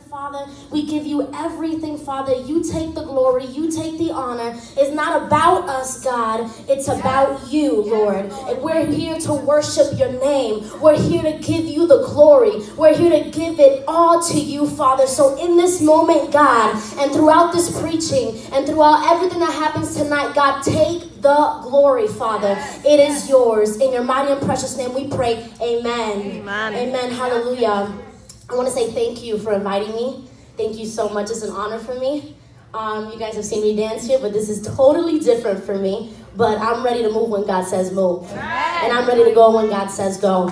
Father. We give you everything, Father. You take the glory, you take the honor. It's not about us, God. It's about you, Lord. And we're here to worship your name. We're here to give you the glory. We're here to give it all to you, Father. So in this moment, God, and throughout this preaching and throughout everything that happens tonight, God, take the glory, Father. It is yours. In your mighty and precious name we pray. Amen. Amen. Amen. Hallelujah. I want to say thank you for inviting me. Thank you so much. It's an honor for me. Um, you guys have seen me dance here, but this is totally different for me. But I'm ready to move when God says move. And I'm ready to go when God says go.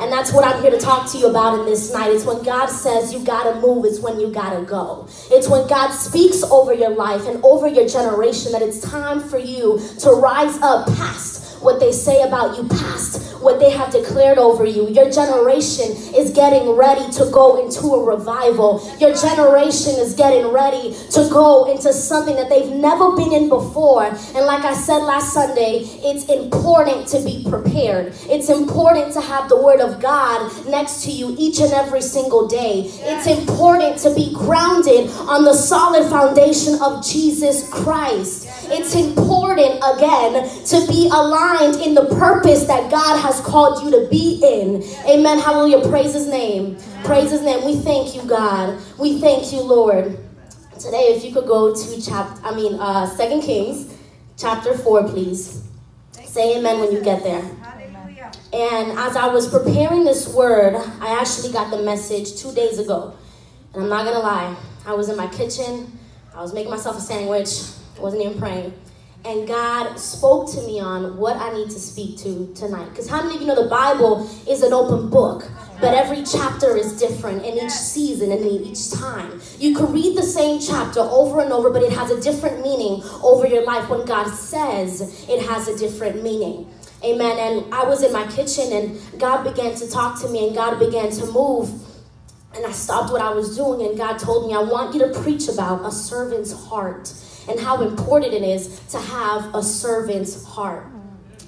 And that's what I'm here to talk to you about in this night. It's when God says you gotta move, it's when you gotta go. It's when God speaks over your life and over your generation that it's time for you to rise up past what they say about you, past what they have declared over you. Your generation is getting ready to go into a revival. Your generation is getting ready to go into something that they've never been in before. And like I said last Sunday, it's important to be prepared. It's important to have the Word of God next to you each and every single day. It's important to be grounded on the solid foundation of Jesus Christ. It's important, again, to be aligned in the purpose that God has called you to be in. Amen. Hallelujah. Praise His name. Praise His name. We thank you, God. We thank you, Lord. Today, if you could go to chapter, I mean, uh, Second Kings, chapter four, please. Say amen when you get there. And as I was preparing this word, I actually got the message two days ago. And I'm not gonna lie, I was in my kitchen, I was making myself a sandwich, wasn't even praying. And God spoke to me on what I need to speak to tonight. Because how many of you know the Bible is an open book? But every chapter is different in each season and in each time. You could read the same chapter over and over, but it has a different meaning over your life. When God says it has a different meaning. Amen. And I was in my kitchen and God began to talk to me and God began to move. And I stopped what I was doing and God told me, I want you to preach about a servant's heart and how important it is to have a servant's heart.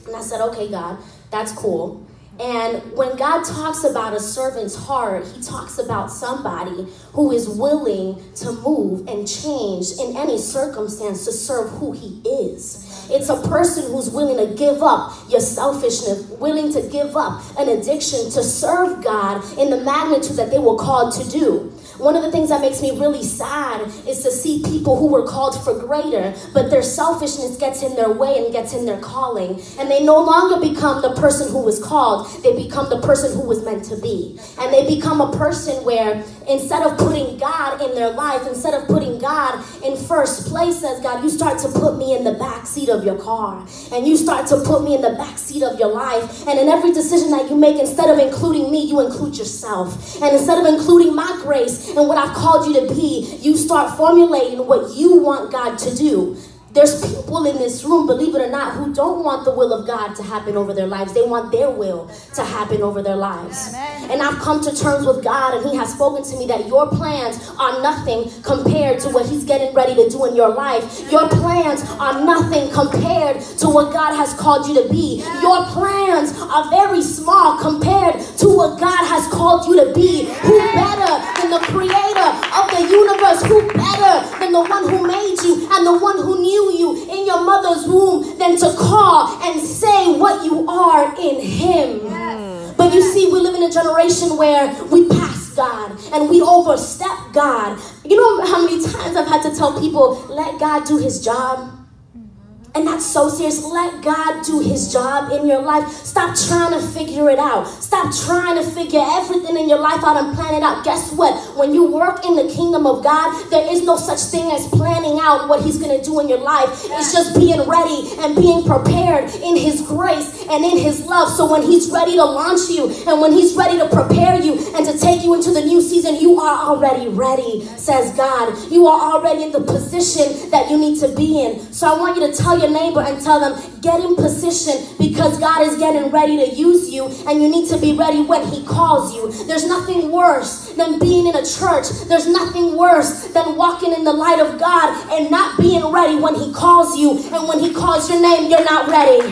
And I said, okay, God, that's cool. And when God talks about a servant's heart, he talks about somebody who is willing to move and change in any circumstance to serve who he is. It's a person who's willing to give up your selfishness, willing to give up an addiction to serve God in the magnitude that they were called to do. One of the things that makes me really sad is to see people who were called for greater, but their selfishness gets in their way and gets in their calling. And they no longer become the person who was called, they become the person who was meant to be. And they become a person where instead of putting God in their life, instead of putting God in first place, says God, you start to put me in the back seat of your car. And you start to put me in the back seat of your life. And in every decision that you make, instead of including me, you include yourself. And instead of including my grace, and what I've called you to be, you start formulating what you want God to do. There's people in this room, believe it or not, who don't want the will of God to happen over their lives. They want their will to happen over their lives. And I've come to terms with God, and He has spoken to me that your plans are nothing compared to what He's getting ready to do in your life. Your plans are nothing compared to what God has called you to be. Your plans are very small compared to what God has called you to be. Who better than the creator of the universe? Who better than the one who made you and the one who knew you in your mother's womb than to call and say what you are in Him. Yes. But you see, we live in a generation where we pass God and we overstep God. You know how many times I've had to tell people, let God do His job? Mm-hmm. And that's so serious. Let God do his job in your life. Stop trying to figure it out. Stop trying to figure everything in your life out and plan it out. Guess what? When you work in the kingdom of God, there is no such thing as planning out what he's going to do in your life. It's just being ready and being prepared in his grace and in his love. So when he's ready to launch you and when he's ready to prepare you and to take you into the new season, you are already ready, says God. You are already in the position that you need to be in. So I want you to tell your neighbor and tell them, get in position because God is getting ready to use you and you need to be ready when He calls you. There's nothing worse than being in a church. There's nothing worse than walking in the light of God and not being ready when He calls you. And when He calls your name, you're not ready.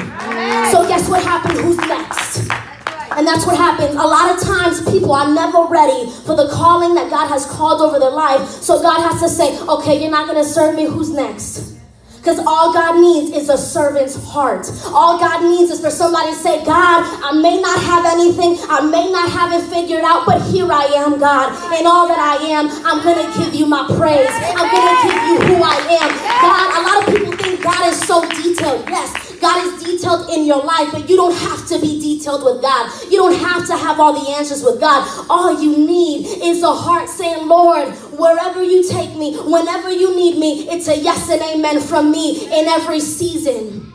So, guess what happens? Who's next? And that's what happens. A lot of times people are never ready for the calling that God has called over their life. So God has to say, okay, you're not going to serve me. Who's next? Because all God needs is a servant's heart. All God needs is for somebody to say, God, I may not have anything, I may not have it figured out, but here I am, God. And all that I am, I'm going to give you my praise. I'm going to give you who I am. God, a lot of people think God is so detailed. Yes, God is detailed in your life, but you don't have to be detailed with God. You don't have to have all the answers with God. All you need is a heart saying, Lord, wherever you take me, whenever you need me, it's a yes and amen from me in every season.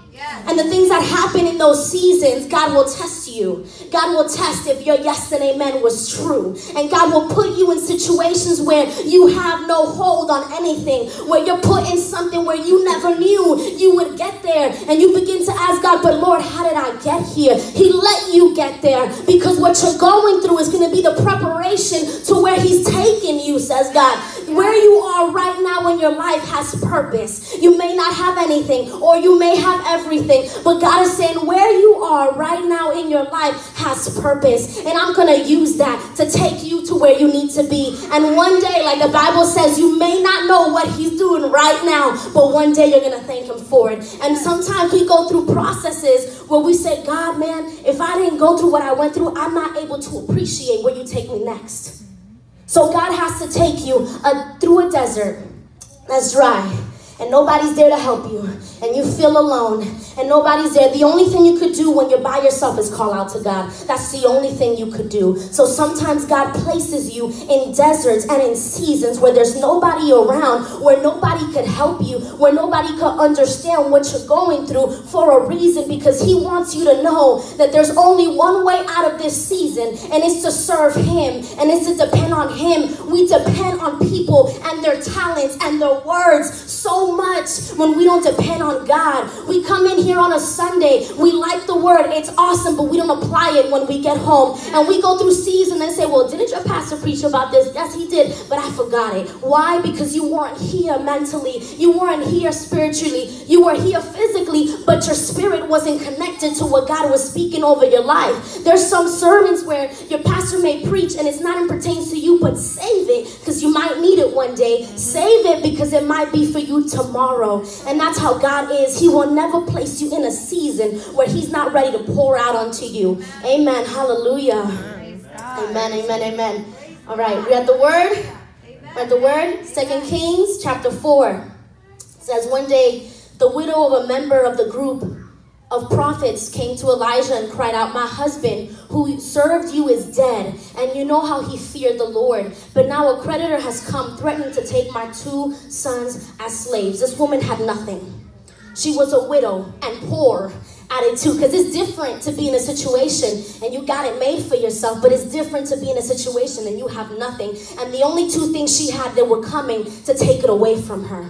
And the things that happen in those seasons, God will test you. God will test if your yes and amen was true. And God will put you in situations where you have no hold on anything, where you're put in something where you never knew you would get there. And you begin to ask God, but Lord, how did I get here? He let you get there because what you're going through is going to be the preparation to where He's taking you, says God. Where you are right now in your life has purpose. You may not have anything, or you may have everything, but God is saying, where you are right now in your life has purpose. And I'm going to use that to take you to where you need to be. And one day, like the Bible says, you may not know what He's doing right now, but one day you're going to thank Him for it. And sometimes we go through processes where we say, God, man, if I didn't go through what I went through, I'm not able to appreciate where you take me next. So God has to take you uh, through a desert that's dry and nobody's there to help you, and you feel alone, and nobody's there, the only thing you could do when you're by yourself is call out to God. That's the only thing you could do. So sometimes God places you in deserts and in seasons where there's nobody around, where nobody could help you, where nobody could understand what you're going through for a reason, because He wants you to know that there's only one way out of this season, and it's to serve Him, and it's to depend on Him. We depend on people and their talents and their words so much when we don't depend on God. We come in here on a Sunday, we like the word, it's awesome, but we don't apply it when we get home. And we go through season and say, Well, didn't your pastor preach about this? Yes, he did, but I forgot it. Why? Because you weren't here mentally, you weren't here spiritually, you were here physically, but your spirit wasn't connected to what God was speaking over your life. There's some sermons where your pastor may preach and it's not in pertains to you, but save it because you might need it one day. Save it because it might be for you tomorrow. And that's how God is. He will never place you in a season where He's not ready to pour out onto you. Amen. Hallelujah. Amen. Amen. Amen. All right. We have the word. We have the word. Second Kings chapter 4 it says, One day the widow of a member of the group of prophets came to Elijah and cried out, My husband, who served you, is dead, and you know how he feared the Lord. But now a creditor has come, threatening to take my two sons as slaves. This woman had nothing. She was a widow and poor at it too, because it's different to be in a situation and you got it made for yourself, but it's different to be in a situation and you have nothing. And the only two things she had that were coming to take it away from her.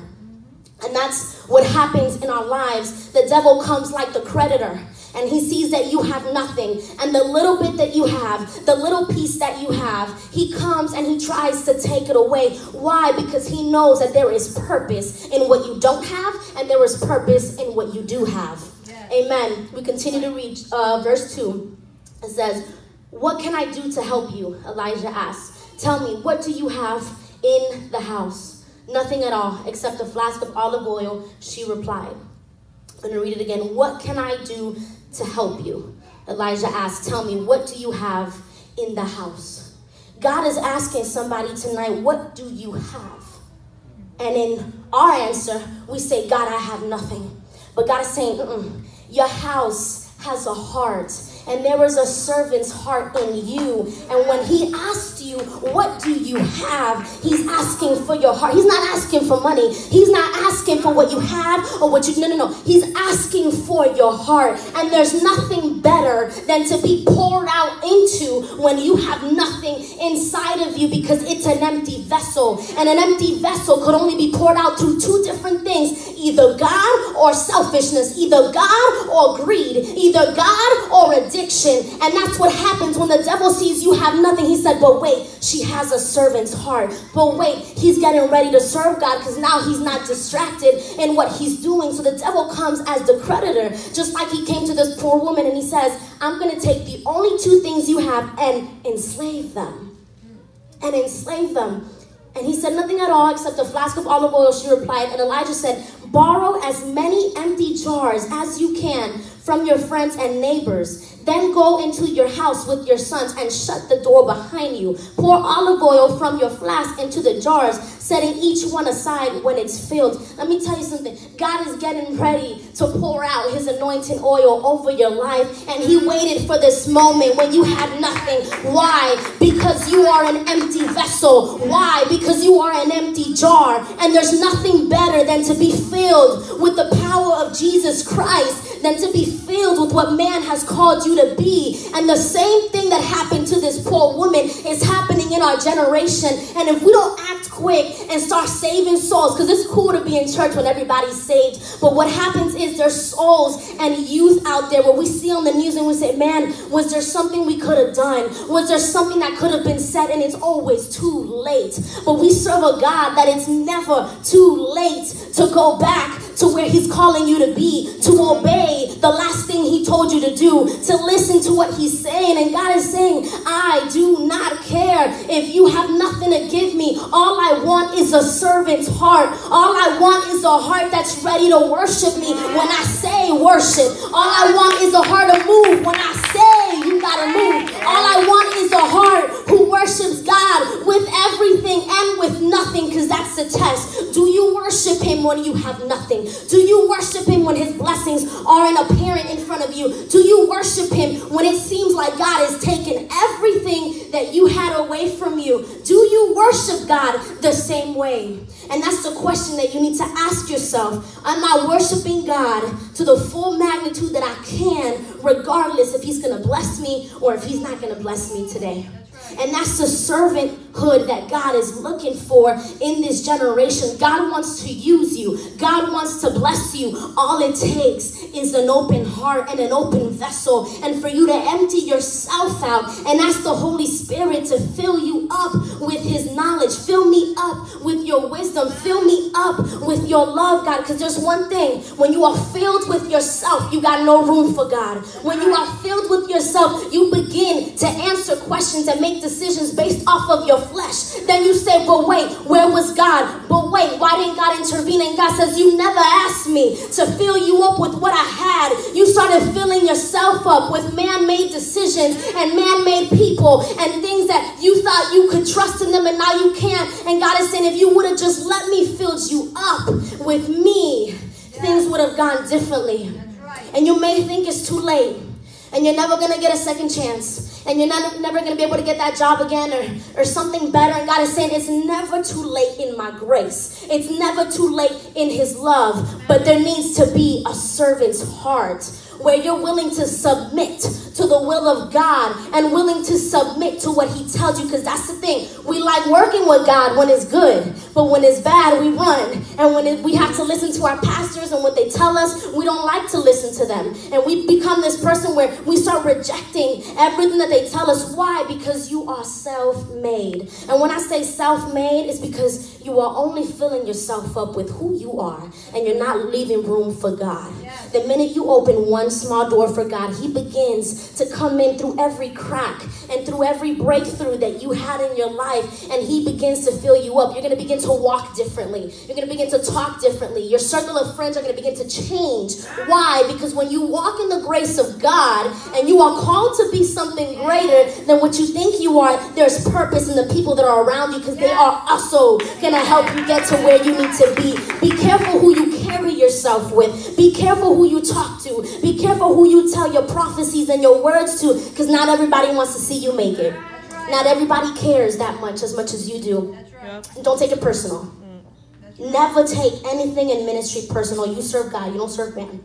And that's what happens in our lives. The devil comes like the creditor and he sees that you have nothing. And the little bit that you have, the little piece that you have, he comes and he tries to take it away. Why? Because he knows that there is purpose in what you don't have and there is purpose in what you do have. Amen. We continue to read uh, verse 2. It says, What can I do to help you? Elijah asked. Tell me, what do you have in the house? Nothing at all, except a flask of olive oil, she replied. I'm going to read it again. What can I do to help you? Elijah asked, Tell me, what do you have in the house? God is asking somebody tonight, What do you have? And in our answer, we say, God, I have nothing. But God is saying, Your house has a heart and there is a servant's heart in you. And when he asked you, What do you have? He's asking for your heart. He's not asking for money. He's not asking for what you have or what you. No, no, no. He's asking for your heart. And there's nothing better than to be poured out into when you have nothing inside of you because it's an empty vessel. And an empty vessel could only be poured out through two different things either God or selfishness, either God or greed, either God or addiction addiction. And that's what happens when the devil sees you have nothing. He said, But wait, she has a servant's heart. But wait, he's getting ready to serve God because now he's not distracted in what he's doing. So the devil comes as the creditor, just like he came to this poor woman and he says, I'm going to take the only two things you have and enslave them. And enslave them. And he said, Nothing at all except a flask of olive oil, she replied. And Elijah said, Borrow as many empty jars as you can from your friends and neighbors. Then go into your house with your sons and shut the door behind you. Pour olive oil from your flask into the jars, setting each one aside when it's filled. Let me tell you something. God is getting ready to pour out his anointing oil over your life. And he waited for this moment when you had nothing. Why? Because you are an empty vessel. Why? Because you are an empty jar. And there's nothing better than to be filled with the power of Jesus Christ, than to be filled with what man has called you to be. And the same thing that happened to this poor woman is happening in our generation. And if we don't act quick and start saving souls, because it's cool to be in church when everybody's saved, but what happens is there's souls and youth out there where we see on the news and we say, man, was there something we could have done? Was there something that could have been said? And it's always too late. But we serve a God that it's never too late to go back to where He's calling you to be, to obey the last thing He told you to do, to listen to what He's saying. And God is saying, I do not care if you have nothing to give me. All I want is a servant's heart. All I want is a heart that's ready to worship me when I say worship. All I want is a heart to move when I say you gotta move. All I want is a heart who worships God with everything and with nothing, because that's the test. Do you worship Him when you have nothing? Do you worship Him when His blessings aren't apparent in front of you? Do you worship Him when it seems like God has taken everything that you had away from you? Do you worship God the same way? And that's the question that you need to ask yourself. Am I worshiping God to the full magnitude that I can, regardless if He's going to bless me or if He's not going to bless me today? And that's the servanthood that God is looking for in this generation. God wants to use you, God wants to bless you. All it takes is an open heart and an open vessel, and for you to empty yourself out and ask the Holy Spirit to fill you up with His knowledge. Fill me up with your wisdom. Fill me up with your love, God. Because there's one thing when you are filled with yourself, you got no room for God. When you are filled with yourself, you begin to answer questions and make decisions based off of your flesh. Then you say, but wait, where was God? But wait, why didn't God intervene? And God says, You never asked me to fill you up with what I had. You started filling yourself up with man made decisions and man made people and things that you thought you could trust in them and now you can't. And God is saying, If you would have just let me fill you up with me, things would have gone differently. And you may think it's too late and you're never going to get a second chance and you're not, never going to be able to get that job again or, or something better. And God is saying it's never too late in my grace. It's never too late in his love. But there needs to be a servant's heart where you're willing to submit to the will of God and willing to submit to what He tells you. Because that's the thing. We like working with God when it's good, but when it's bad, we run. And when it, we have to listen to our pastors and what they tell us, we don't like to listen to them. And we become this person where we start rejecting everything that they tell us. Why? Because you are self made. And when I say self made, it's because you are only filling yourself up with who you are and you're not leaving room for God. The minute you open one small door for God, He begins to come in through every crack and through every breakthrough that you had in your life, and He begins to fill you up. You're going to begin to walk differently. You're going to begin to talk differently. Your circle of friends are going to begin to change. Why? Because when you walk in the grace of God and you are called to be something greater than what you think you are, there's purpose in the people that are around you because they are also going to help you get to where you need to be. Be careful who you yourself with. Be careful who you talk to. Be careful who you tell your prophecies and your words to because not everybody wants to see you make it. Not everybody cares that much as much as you do. Don't take it personal. Never take anything in ministry personal. You serve God, you don't serve man.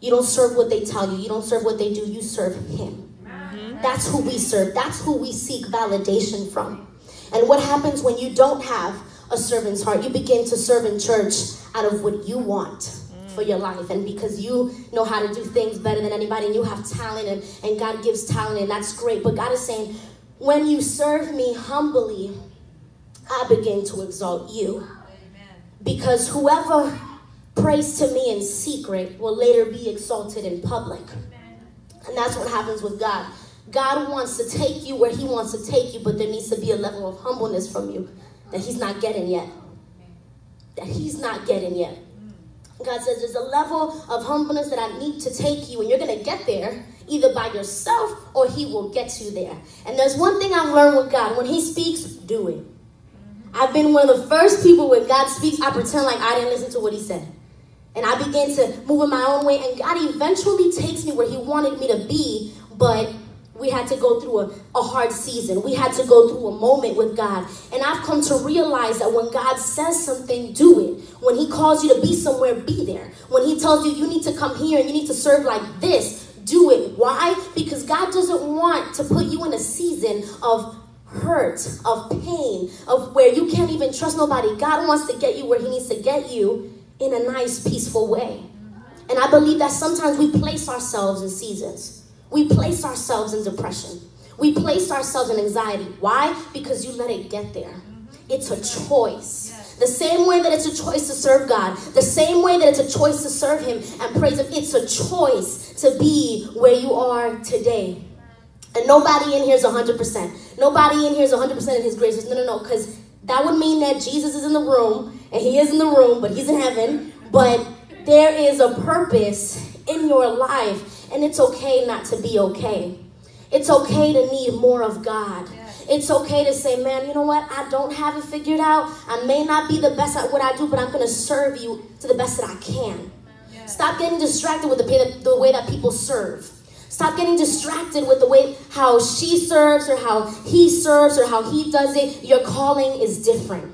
You don't serve what they tell you, you don't serve what they do, you serve Him. Mm-hmm. That's who we serve, that's who we seek validation from. And what happens when you don't have a servant's heart? You begin to serve in church out of what you want for your life and because you know how to do things better than anybody and you have talent and, and God gives talent and that's great. But God is saying, when you serve me humbly, I begin to exalt you. Because whoever prays to me in secret will later be exalted in public. And that's what happens with God. God wants to take you where He wants to take you, but there needs to be a level of humbleness from you that He's not getting yet. That He's not getting yet. God says there's a level of humbleness that I need to take you, and you're going to get there either by yourself or He will get you there. And there's one thing I've learned with God when He speaks, do it. I've been one of the first people when God speaks, I pretend like I didn't listen to what He said. And I began to move in my own way, and God eventually takes me where He wanted me to be, but we had to go through a, a hard season. We had to go through a moment with God. And I've come to realize that when God says something, do it. When He calls you to be somewhere, be there. When He tells you you need to come here and you need to serve like this, do it. Why? Because God doesn't want to put you in a season of hurt, of pain, of where you can't even trust nobody. God wants to get you where He needs to get you in a nice, peaceful way. And I believe that sometimes we place ourselves in seasons. We place ourselves in depression. We place ourselves in anxiety. Why? Because you let it get there. It's a choice. The same way that it's a choice to serve God, the same way that it's a choice to serve Him and praise Him, it's a choice to be where you are today. And nobody in here is 100%. Nobody in here is 100% in His graces. No, no, no, because that would mean that Jesus is in the room, and He is in the room, but He's in heaven. But there is a purpose in your life and it's okay not to be okay. It's okay to need more of God. It's okay to say, man, you know what? I don't have it figured out. I may not be the best at what I do, but I'm going to serve you to the best that I can. Stop getting distracted with the, the way that people serve. Stop getting distracted with the way how she serves or how he serves or how he does it. Your calling is different.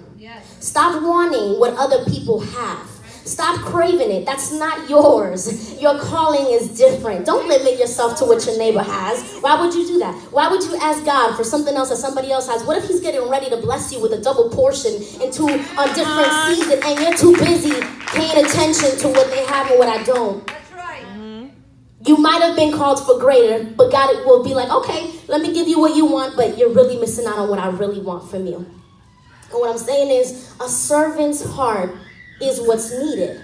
Stop wanting what other people have. Stop craving it. That's not yours. Your calling is different. Don't limit yourself to what your neighbor has. Why would you do that? Why would you ask God for something else that somebody else has? What if He's getting ready to bless you with a double portion into a different uh-huh. season and you're too busy paying attention to what they have and what I don't? That's right. You might have been called for greater, but God will be like, okay, let me give you what you want, but you're really missing out on what I really want from you. And what I'm saying is, a servant's heart is what's needed.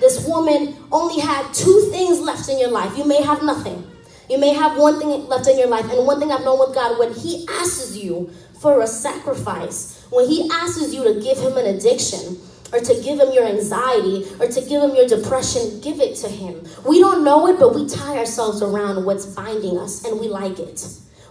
This woman only had two things left in your life. You may have nothing. You may have one thing left in your life. And one thing I've known with God, when He asks you for a sacrifice, when He asks you to give Him an addiction, or to give him your anxiety or to give him your depression, give it to him. We don't know it, but we tie ourselves around what's binding us and we like it.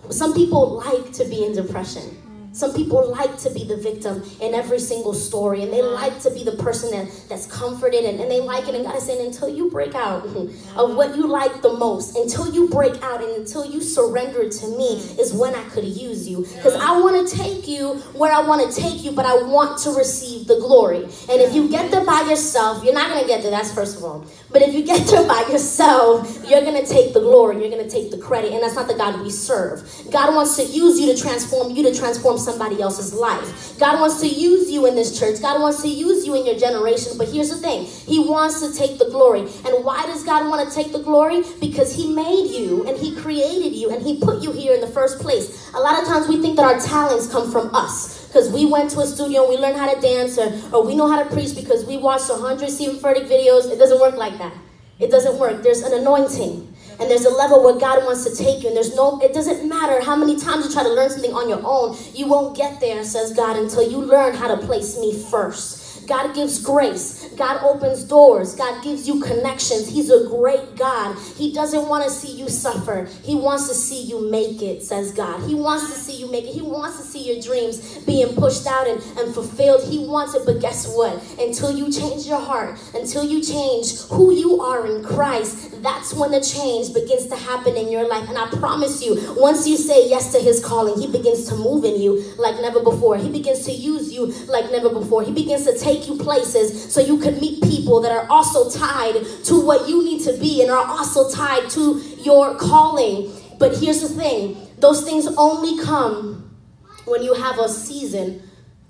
Some people like to be in depression. Some people like to be the victim in every single story, and they like to be the person that, that's comforted, and, and they like it. And God is saying, until you break out mm-hmm. of what you like the most, until you break out and until you surrender to me, is when I could use you. Because I want to take you where I want to take you, but I want to receive the glory. And if you get there by yourself, you're not going to get there. That's first of all. But if you get there by yourself, you're going to take the glory, you're going to take the credit, and that's not the God we serve. God wants to use you to transform you to transform somebody else's life. God wants to use you in this church. God wants to use you in your generation. But here's the thing He wants to take the glory. And why does God want to take the glory? Because He made you and He created you and He put you here in the first place. A lot of times we think that our talents come from us because we went to a studio and we learned how to dance or, or we know how to preach because we watched 100 Steven Furtick videos. It doesn't work like that. It doesn't work. There's an anointing. And there's a level where God wants to take you. And there's no, it doesn't matter how many times you try to learn something on your own. You won't get there, says God, until you learn how to place me first. God gives grace. God opens doors. God gives you connections. He's a great God. He doesn't want to see you suffer. He wants to see you make it, says God. He wants to see you make it. He wants to see your dreams being pushed out and, and fulfilled. He wants it, but guess what? Until you change your heart, until you change who you are in Christ, that's when the change begins to happen in your life. And I promise you, once you say yes to his calling, he begins to move in you like never before. He begins to use you like never before. He begins to take take you places so you can meet people that are also tied to what you need to be and are also tied to your calling. But here's the thing those things only come when you have a season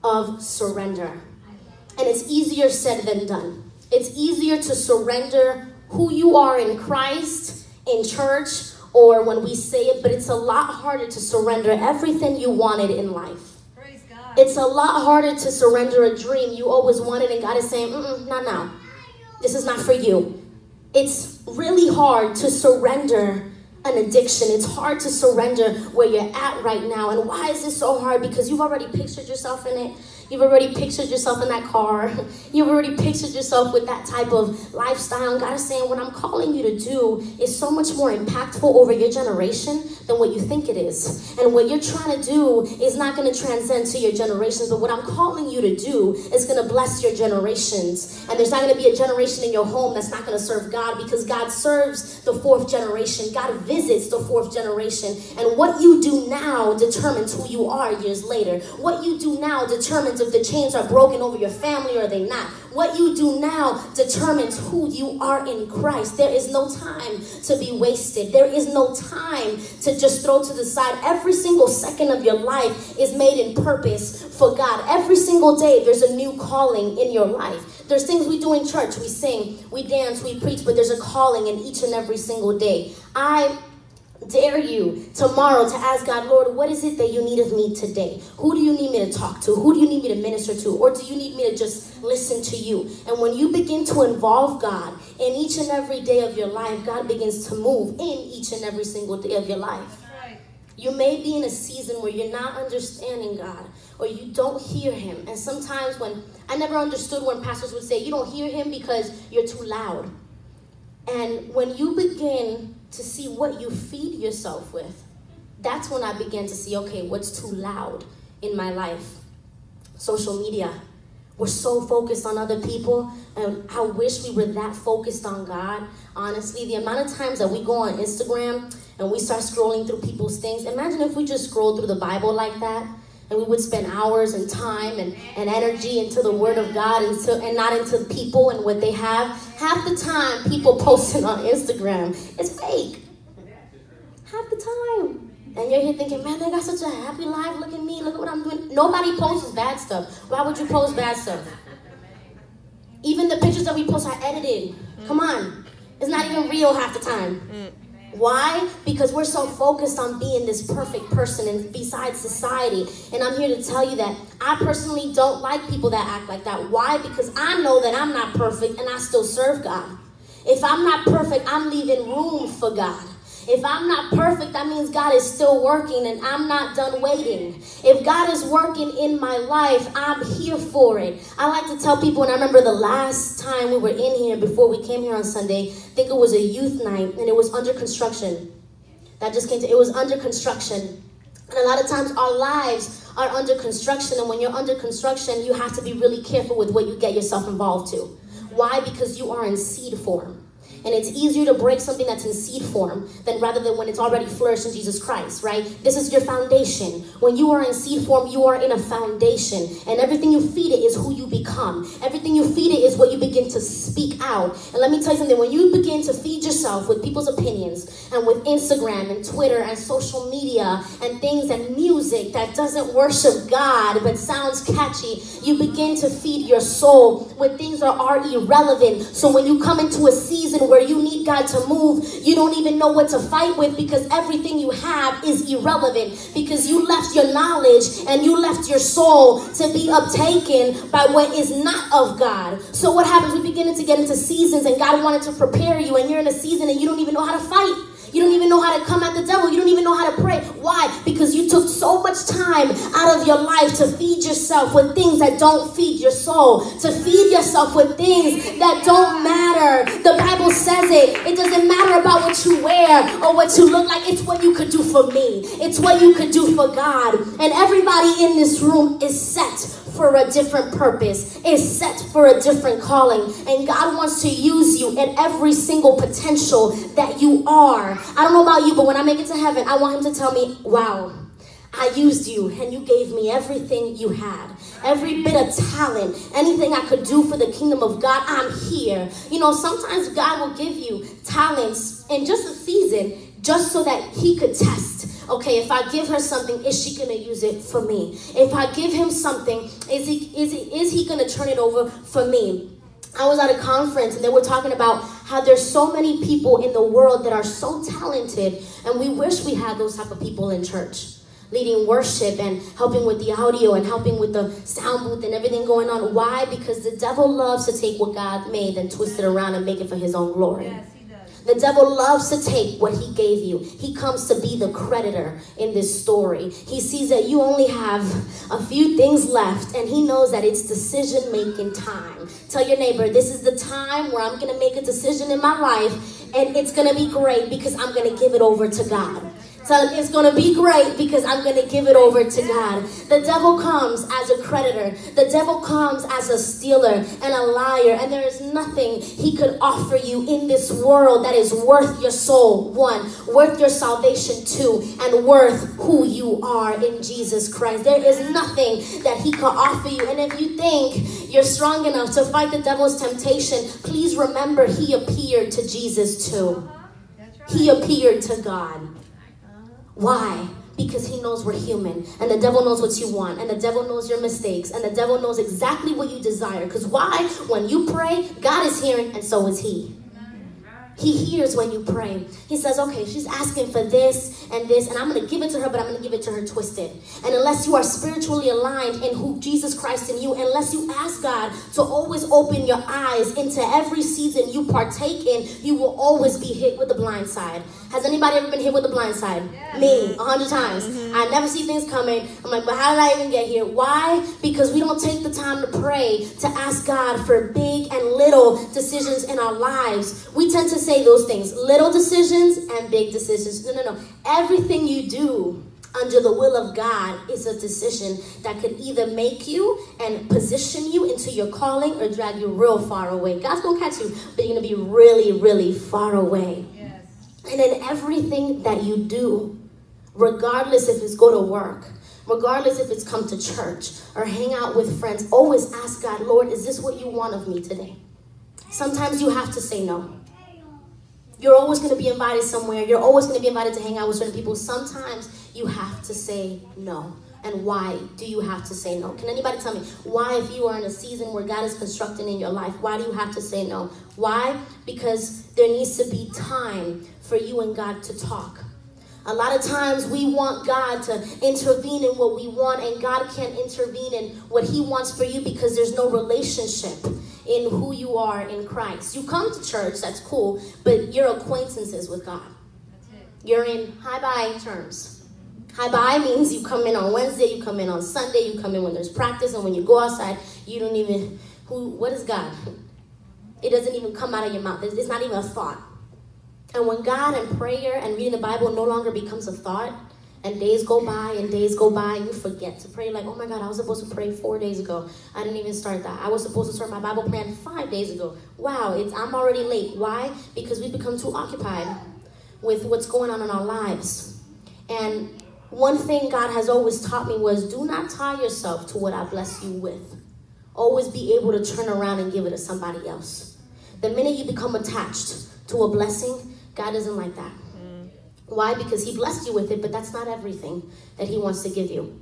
of surrender. And it's easier said than done. It's easier to surrender who you are in Christ, in church, or when we say it, but it's a lot harder to surrender everything you wanted in life. It's a lot harder to surrender a dream you always wanted, and God is saying, Mm-mm, not now. This is not for you. It's really hard to surrender an addiction. It's hard to surrender where you're at right now. And why is this so hard? Because you've already pictured yourself in it. You've already pictured yourself in that car. You've already pictured yourself with that type of lifestyle. And God is saying, what I'm calling you to do is so much more impactful over your generation than what you think it is. And what you're trying to do is not going to transcend to your generations, but what I'm calling you to do is going to bless your generations. And there's not going to be a generation in your home that's not going to serve God because God serves the fourth generation. God visits the fourth generation. And what you do now determines who you are years later. What you do now determines if the chains are broken over your family or they not. What you do now determines who you are in Christ. There is no time to be wasted. There is no time to just throw to the side. Every single second of your life is made in purpose for God. Every single day, there's a new calling in your life. There's things we do in church. We sing, we dance, we preach, but there's a calling in each and every single day. I dare you tomorrow to ask God, Lord, what is it that you need of me today? Who do you need me to talk to? Who do you need me to minister to? Or do you need me to just listen to you? And when you begin to involve God in each and every day of your life, God begins to move in each and every single day of your life. You may be in a season where you're not understanding God or you don't hear Him. And sometimes when I never understood when pastors would say, You don't hear Him because you're too loud. And when you begin to see what you feed yourself with, that's when I began to see, okay, what's too loud in my life? Social media. We're so focused on other people, and I wish we were that focused on God. Honestly, the amount of times that we go on Instagram and we start scrolling through people's things, imagine if we just scroll through the Bible like that and we would spend hours and time and, and energy into the word of God and, to, and not into people and what they have. Half the time, people posting on Instagram is fake. Half the time. And you're here thinking, man, they got such a happy life. Look at me. Look at what I'm doing. Nobody posts bad stuff. Why would you post bad stuff? Even the pictures that we post are edited. Come on. It's not even real half the time. Mm. Why? Because we're so focused on being this perfect person and beside society. And I'm here to tell you that I personally don't like people that act like that. Why? Because I know that I'm not perfect and I still serve God. If I'm not perfect, I'm leaving room for God. If I'm not perfect, that means God is still working and I'm not done waiting. If God is working in my life, I'm here for it. I like to tell people, and I remember the last time we were in here before we came here on Sunday, I think it was a youth night and it was under construction. That just came to, it was under construction. And a lot of times our lives are under construction, and when you're under construction, you have to be really careful with what you get yourself involved to. Why? Because you are in seed form. And it's easier to break something that's in seed form than rather than when it's already flourished in Jesus Christ, right? This is your foundation. When you are in seed form, you are in a foundation. And everything you feed it is who you become. Everything you feed it is what you begin to speak out. And let me tell you something when you begin to feed yourself with people's opinions and with Instagram and Twitter and social media and things and music that doesn't worship God but sounds catchy, you begin to feed your soul with things that are irrelevant. So when you come into a season where you need God to move, you don't even know what to fight with because everything you have is irrelevant because you left your knowledge and you left your soul to be uptaken by what is not of God. So what happens? We begin to get into seasons and God wanted to prepare you and you're in a season and you don't even know how to fight. You don't even know how to come at the devil. You don't even know how to pray. Why? Because you took so much time out of your life to feed yourself with things that don't feed your soul, to feed yourself with things that don't matter. The Bible says it. It doesn't matter about what you wear or what you look like. It's what you could do for me, it's what you could do for God. And everybody in this room is set for a different purpose, is set for a different calling. And God wants to use you at every single potential that you are. I don't know about you, but when I make it to heaven, I want Him to tell me, wow. I used you and you gave me everything you had. Every bit of talent, anything I could do for the kingdom of God, I'm here. You know, sometimes God will give you talents in just a season just so that He could test okay, if I give her something, is she gonna use it for me? If I give him something, is he is he is he gonna turn it over for me? I was at a conference and they were talking about how there's so many people in the world that are so talented, and we wish we had those type of people in church. leading worship and helping with the audio and helping with the sound booth and everything going on. Why? Because the devil loves to take what God made and twist it around and make it for his own glory. Yes. The devil loves to take what he gave you. He comes to be the creditor in this story. He sees that you only have a few things left and he knows that it's decision making time. Tell your neighbor, this is the time where I'm going to make a decision in my life and it's going to be great because I'm going to give it over to God. So it's going to be great because I'm going to give it over to God. The devil comes as a creditor. The devil comes as a stealer and a liar. And there is nothing he could offer you in this world that is worth your soul, one, worth your salvation, two, and worth who you are in Jesus Christ. There is nothing that he could offer you. And if you think you're strong enough to fight the devil's temptation, please remember he appeared to Jesus too. He appeared to God. Why? Because he knows we're human. And the devil knows what you want. And the devil knows your mistakes. And the devil knows exactly what you desire. Because why? When you pray, God is hearing, and so is he. He hears when you pray. He says, okay, she's asking for this and this, and I'm going to give it to her, but I'm going to give it to her twisted. And unless you are spiritually aligned in who Jesus Christ in you, unless you ask God to always open your eyes into every season you partake in, you will always be hit with the blind side. Has anybody ever been hit with the blind side? Yeah. Me, a hundred times. Mm-hmm. I never see things coming. I'm like, but how did I even get here? Why? Because we don't take the time to pray, to ask God for big and little decisions in our lives. We tend to say those things little decisions and big decisions. No, no, no. Everything you do under the will of God is a decision that could either make you and position you into your calling or drag you real far away. God's gonna catch you, but you're gonna be really, really far away. And in everything that you do, regardless if it's go to work, regardless if it's come to church or hang out with friends, always ask God, Lord, is this what you want of me today? Sometimes you have to say no. You're always going to be invited somewhere. You're always going to be invited to hang out with certain people. Sometimes you have to say no. And why do you have to say no? Can anybody tell me why, if you are in a season where God is constructing in your life, why do you have to say no? Why? Because there needs to be time for you and God to talk. A lot of times we want God to intervene in what we want, and God can't intervene in what He wants for you because there's no relationship in who you are in Christ. You come to church, that's cool, but you're acquaintances with God. You're in hi bye terms. Hi bye means you come in on Wednesday, you come in on Sunday, you come in when there's practice, and when you go outside, you don't even who what is God? It doesn't even come out of your mouth. It's not even a thought. And when God and prayer and reading the Bible no longer becomes a thought, and days go by and days go by, and you forget to pray. Like, oh my God, I was supposed to pray four days ago. I didn't even start that. I was supposed to start my Bible plan five days ago. Wow, it's I'm already late. Why? Because we've become too occupied with what's going on in our lives. And one thing God has always taught me was do not tie yourself to what I bless you with. Always be able to turn around and give it to somebody else. The minute you become attached to a blessing, God doesn't like that. Mm. Why? Because He blessed you with it, but that's not everything that He wants to give you.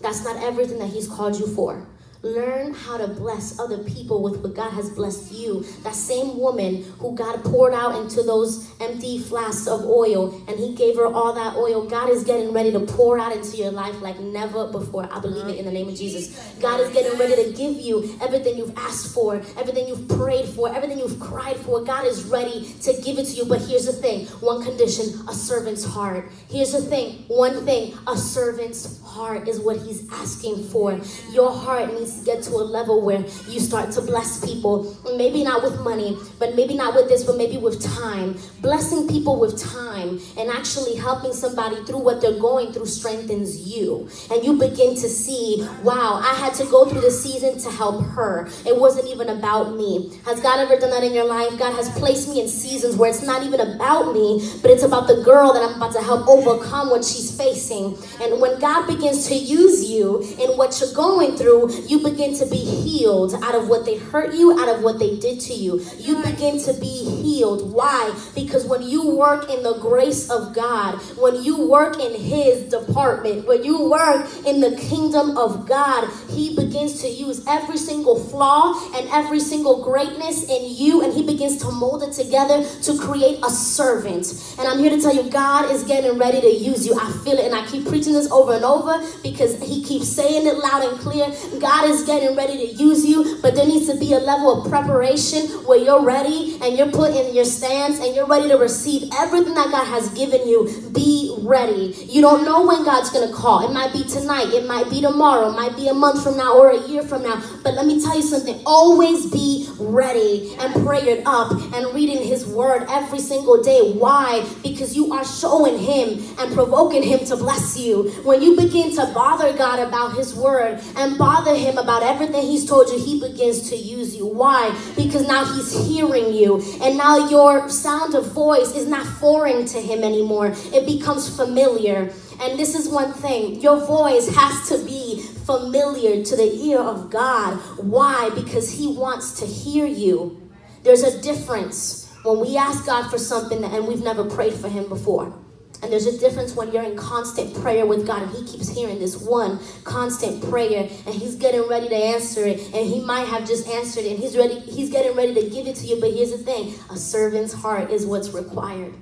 That's not everything that He's called you for. Learn how to bless other people with what God has blessed you. That same woman who God poured out into those empty flasks of oil and He gave her all that oil, God is getting ready to pour out into your life like never before. I believe it in the name of Jesus. God is getting ready to give you everything you've asked for, everything you've prayed for, everything you've cried for. God is ready to give it to you. But here's the thing one condition a servant's heart. Here's the thing one thing a servant's heart is what He's asking for. Your heart needs get to a level where you start to bless people. Maybe not with money, but maybe not with this, but maybe with time. Blessing people with time and actually helping somebody through what they're going through strengthens you. And you begin to see, wow, I had to go through the season to help her. It wasn't even about me. Has God ever done that in your life? God has placed me in seasons where it's not even about me, but it's about the girl that I'm about to help overcome what she's facing. And when God begins to use you in what you're going through, you you begin to be healed out of what they hurt you, out of what they did to you. You begin to be healed. Why? Because when you work in the grace of God, when you work in His department, when you work in the kingdom of God, He begins to use every single flaw and every single greatness in you, and He begins to mold it together to create a servant. And I'm here to tell you, God is getting ready to use you. I feel it, and I keep preaching this over and over because He keeps saying it loud and clear. God is getting ready to use you, but there needs to be a level of preparation where you're ready and you're put in your stance and you're ready to receive everything that God has given you. Be ready. You don't know when God's going to call. It might be tonight, it might be tomorrow, it might be a month from now or a year from now. But let me tell you something always be ready and prayed up and reading His Word every single day. Why? Because you are showing Him and provoking Him to bless you. When you begin to bother God about His Word and bother Him about everything He's told you, He begins to use you. Why? Because now He's hearing you, and now your sound of voice is not foreign to Him anymore. It becomes familiar. And this is one thing your voice has to be familiar to the ear of God. Why? Because He wants to hear you. There's a difference when we ask God for something and we've never prayed for Him before. And there's a difference when you're in constant prayer with God and He keeps hearing this one constant prayer and He's getting ready to answer it. And He might have just answered it and He's ready, He's getting ready to give it to you. But here's the thing a servant's heart is what's required.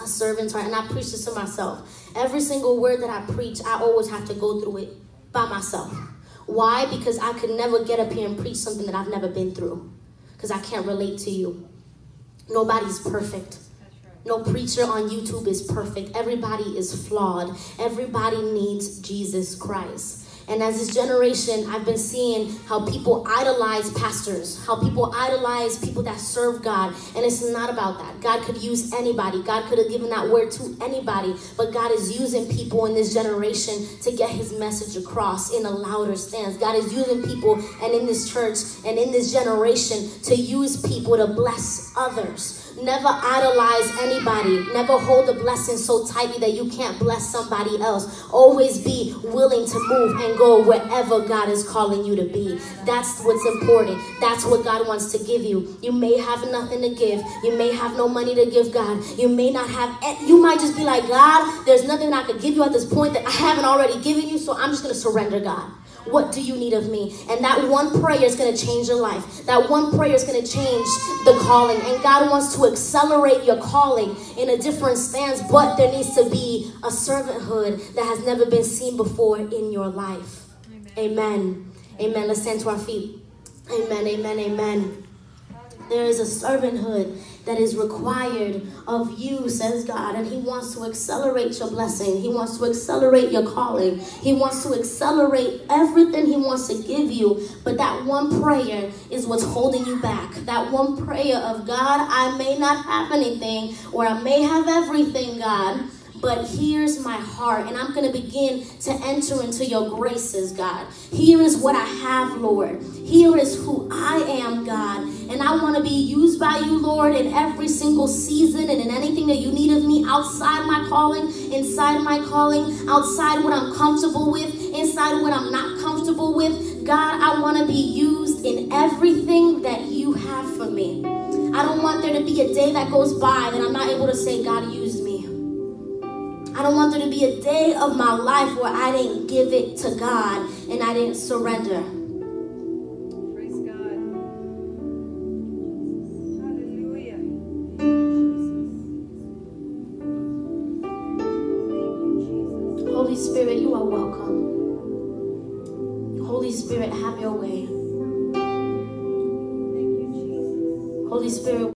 A servant's heart. And I preach this to myself. Every single word that I preach, I always have to go through it by myself. Why? Because I could never get up here and preach something that I've never been through. Because I can't relate to you. Nobody's perfect. No preacher on YouTube is perfect. Everybody is flawed. Everybody needs Jesus Christ. And as this generation, I've been seeing how people idolize pastors, how people idolize people that serve God. And it's not about that. God could use anybody, God could have given that word to anybody. But God is using people in this generation to get his message across in a louder stance. God is using people and in this church and in this generation to use people to bless others. Never idolize anybody. Never hold a blessing so tightly that you can't bless somebody else. Always be willing to move and go wherever God is calling you to be. That's what's important. That's what God wants to give you. You may have nothing to give. You may have no money to give God. You may not have, you might just be like, God, there's nothing I could give you at this point that I haven't already given you, so I'm just going to surrender, God. What do you need of me? And that one prayer is going to change your life. That one prayer is going to change the calling. And God wants to accelerate your calling in a different stance, but there needs to be a servanthood that has never been seen before in your life. Amen. Amen. amen. Let's stand to our feet. Amen. Amen. Amen. There is a servanthood that is required of you, says God. And He wants to accelerate your blessing. He wants to accelerate your calling. He wants to accelerate everything He wants to give you. But that one prayer is what's holding you back. That one prayer of God, I may not have anything, or I may have everything, God but here's my heart, and I'm going to begin to enter into your graces, God. Here is what I have, Lord. Here is who I am, God. And I want to be used by you, Lord, in every single season and in anything that you need of me outside my calling, inside my calling, outside what I'm comfortable with, inside what I'm not comfortable with. God, I want to be used in everything that you have for me. I don't want there to be a day that goes by that I'm not able to say, God, use. I don't want there to be a day of my life where I didn't give it to God and I didn't surrender. Praise God. Hallelujah. Holy Spirit, you are welcome. Holy Spirit, have your way. Holy Spirit.